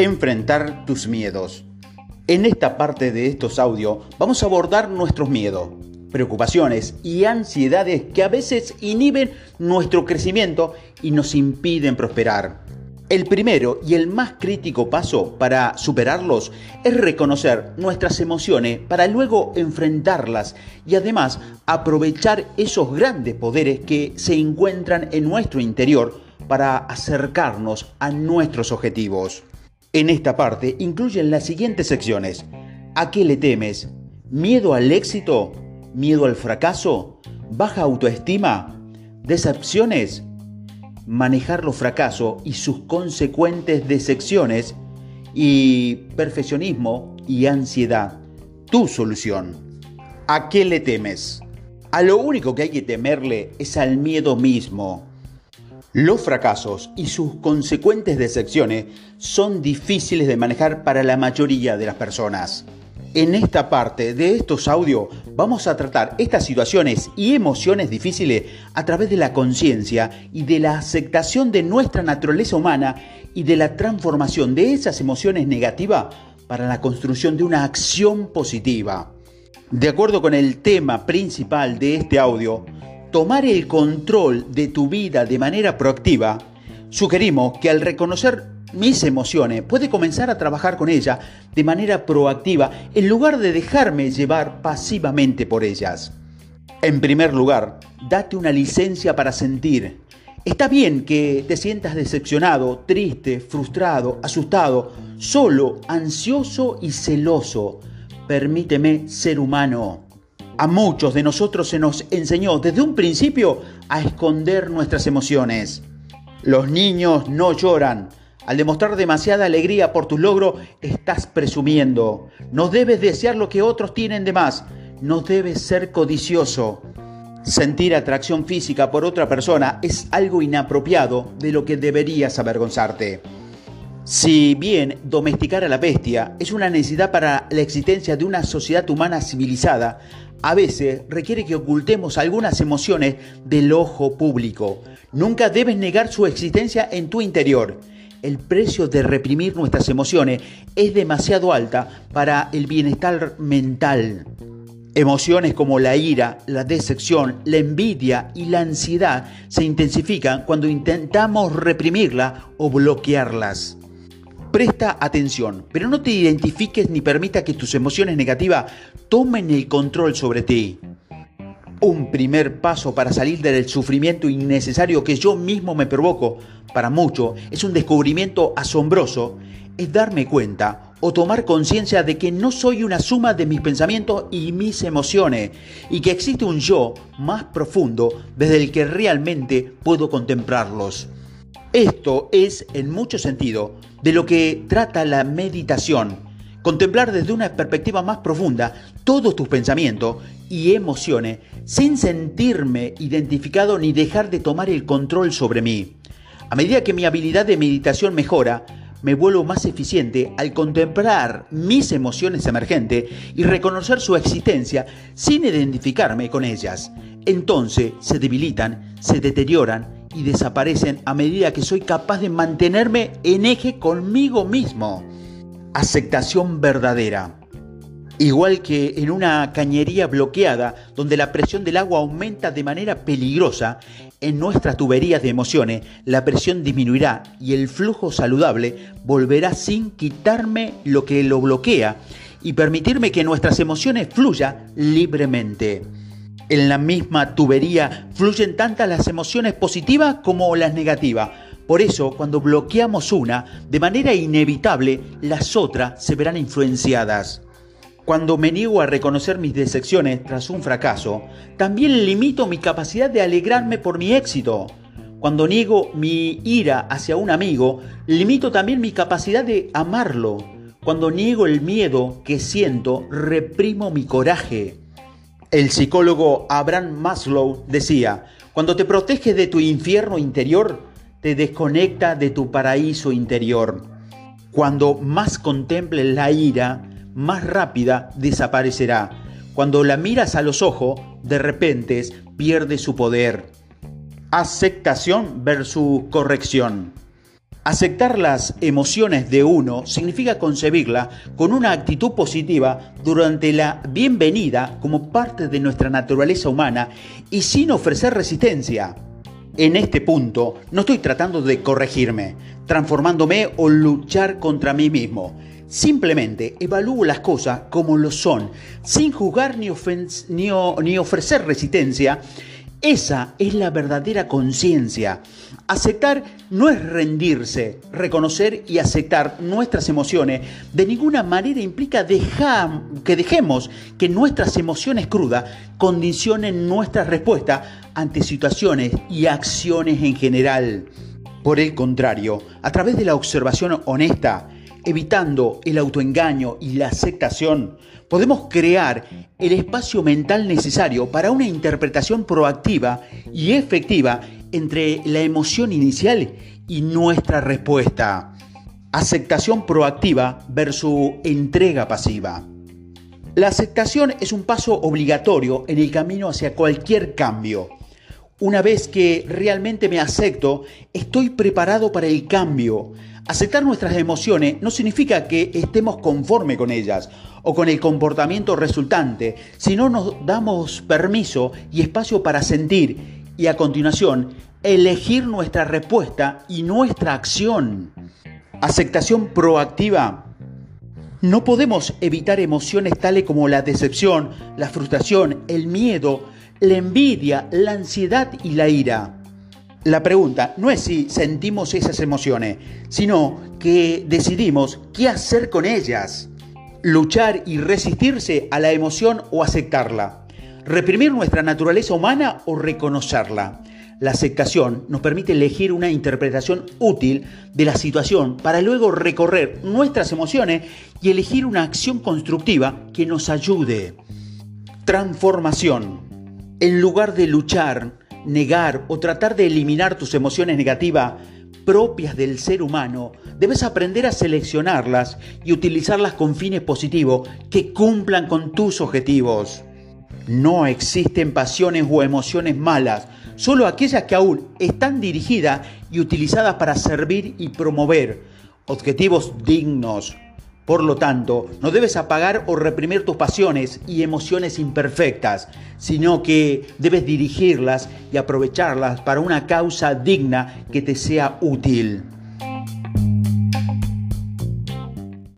Enfrentar tus miedos. En esta parte de estos audios vamos a abordar nuestros miedos, preocupaciones y ansiedades que a veces inhiben nuestro crecimiento y nos impiden prosperar. El primero y el más crítico paso para superarlos es reconocer nuestras emociones para luego enfrentarlas y además aprovechar esos grandes poderes que se encuentran en nuestro interior para acercarnos a nuestros objetivos. En esta parte incluyen las siguientes secciones. ¿A qué le temes? ¿Miedo al éxito? ¿Miedo al fracaso? ¿Baja autoestima? ¿Decepciones? manejar los fracasos y sus consecuentes decepciones y perfeccionismo y ansiedad. Tu solución. ¿A qué le temes? A lo único que hay que temerle es al miedo mismo. Los fracasos y sus consecuentes decepciones son difíciles de manejar para la mayoría de las personas. En esta parte de estos audios vamos a tratar estas situaciones y emociones difíciles a través de la conciencia y de la aceptación de nuestra naturaleza humana y de la transformación de esas emociones negativas para la construcción de una acción positiva. De acuerdo con el tema principal de este audio, tomar el control de tu vida de manera proactiva, sugerimos que al reconocer mis emociones, puede comenzar a trabajar con ella de manera proactiva en lugar de dejarme llevar pasivamente por ellas. En primer lugar, date una licencia para sentir. Está bien que te sientas decepcionado, triste, frustrado, asustado, solo, ansioso y celoso. Permíteme ser humano. A muchos de nosotros se nos enseñó desde un principio a esconder nuestras emociones. Los niños no lloran, al demostrar demasiada alegría por tu logro, estás presumiendo. No debes desear lo que otros tienen de más. No debes ser codicioso. Sentir atracción física por otra persona es algo inapropiado de lo que deberías avergonzarte. Si bien domesticar a la bestia es una necesidad para la existencia de una sociedad humana civilizada, a veces requiere que ocultemos algunas emociones del ojo público. Nunca debes negar su existencia en tu interior el precio de reprimir nuestras emociones es demasiado alta para el bienestar mental. Emociones como la ira, la decepción, la envidia y la ansiedad se intensifican cuando intentamos reprimirla o bloquearlas. Presta atención, pero no te identifiques ni permita que tus emociones negativas tomen el control sobre ti. Un primer paso para salir del sufrimiento innecesario que yo mismo me provoco, para mucho, es un descubrimiento asombroso, es darme cuenta o tomar conciencia de que no soy una suma de mis pensamientos y mis emociones, y que existe un yo más profundo desde el que realmente puedo contemplarlos. Esto es, en mucho sentido, de lo que trata la meditación Contemplar desde una perspectiva más profunda todos tus pensamientos y emociones sin sentirme identificado ni dejar de tomar el control sobre mí. A medida que mi habilidad de meditación mejora, me vuelvo más eficiente al contemplar mis emociones emergentes y reconocer su existencia sin identificarme con ellas. Entonces se debilitan, se deterioran y desaparecen a medida que soy capaz de mantenerme en eje conmigo mismo aceptación verdadera. Igual que en una cañería bloqueada donde la presión del agua aumenta de manera peligrosa, en nuestras tuberías de emociones la presión disminuirá y el flujo saludable volverá sin quitarme lo que lo bloquea y permitirme que nuestras emociones fluyan libremente. En la misma tubería fluyen tantas las emociones positivas como las negativas por eso, cuando bloqueamos una, de manera inevitable, las otras se verán influenciadas. Cuando me niego a reconocer mis decepciones tras un fracaso, también limito mi capacidad de alegrarme por mi éxito. Cuando niego mi ira hacia un amigo, limito también mi capacidad de amarlo. Cuando niego el miedo que siento, reprimo mi coraje. El psicólogo Abraham Maslow decía, cuando te proteges de tu infierno interior, te desconecta de tu paraíso interior. Cuando más contemples la ira, más rápida desaparecerá. Cuando la miras a los ojos, de repente pierde su poder. Aceptación versus corrección. Aceptar las emociones de uno significa concebirla con una actitud positiva durante la bienvenida como parte de nuestra naturaleza humana y sin ofrecer resistencia. En este punto no estoy tratando de corregirme, transformándome o luchar contra mí mismo. Simplemente evalúo las cosas como lo son, sin juzgar ni, ni ofrecer resistencia esa es la verdadera conciencia. Aceptar no es rendirse, reconocer y aceptar nuestras emociones de ninguna manera implica dejar, que dejemos que nuestras emociones crudas condicionen nuestra respuesta ante situaciones y acciones en general. Por el contrario, a través de la observación honesta, evitando el autoengaño y la aceptación, podemos crear el espacio mental necesario para una interpretación proactiva y efectiva entre la emoción inicial y nuestra respuesta. Aceptación proactiva versus entrega pasiva. La aceptación es un paso obligatorio en el camino hacia cualquier cambio. Una vez que realmente me acepto, estoy preparado para el cambio, Aceptar nuestras emociones no significa que estemos conforme con ellas o con el comportamiento resultante, sino nos damos permiso y espacio para sentir y a continuación elegir nuestra respuesta y nuestra acción. Aceptación proactiva. No podemos evitar emociones tales como la decepción, la frustración, el miedo, la envidia, la ansiedad y la ira. La pregunta no es si sentimos esas emociones, sino que decidimos qué hacer con ellas. Luchar y resistirse a la emoción o aceptarla. Reprimir nuestra naturaleza humana o reconocerla. La aceptación nos permite elegir una interpretación útil de la situación para luego recorrer nuestras emociones y elegir una acción constructiva que nos ayude. Transformación. En lugar de luchar, negar o tratar de eliminar tus emociones negativas propias del ser humano, debes aprender a seleccionarlas y utilizarlas con fines positivos que cumplan con tus objetivos. No existen pasiones o emociones malas, solo aquellas que aún están dirigidas y utilizadas para servir y promover objetivos dignos, por lo tanto, no debes apagar o reprimir tus pasiones y emociones imperfectas, sino que debes dirigirlas y aprovecharlas para una causa digna que te sea útil.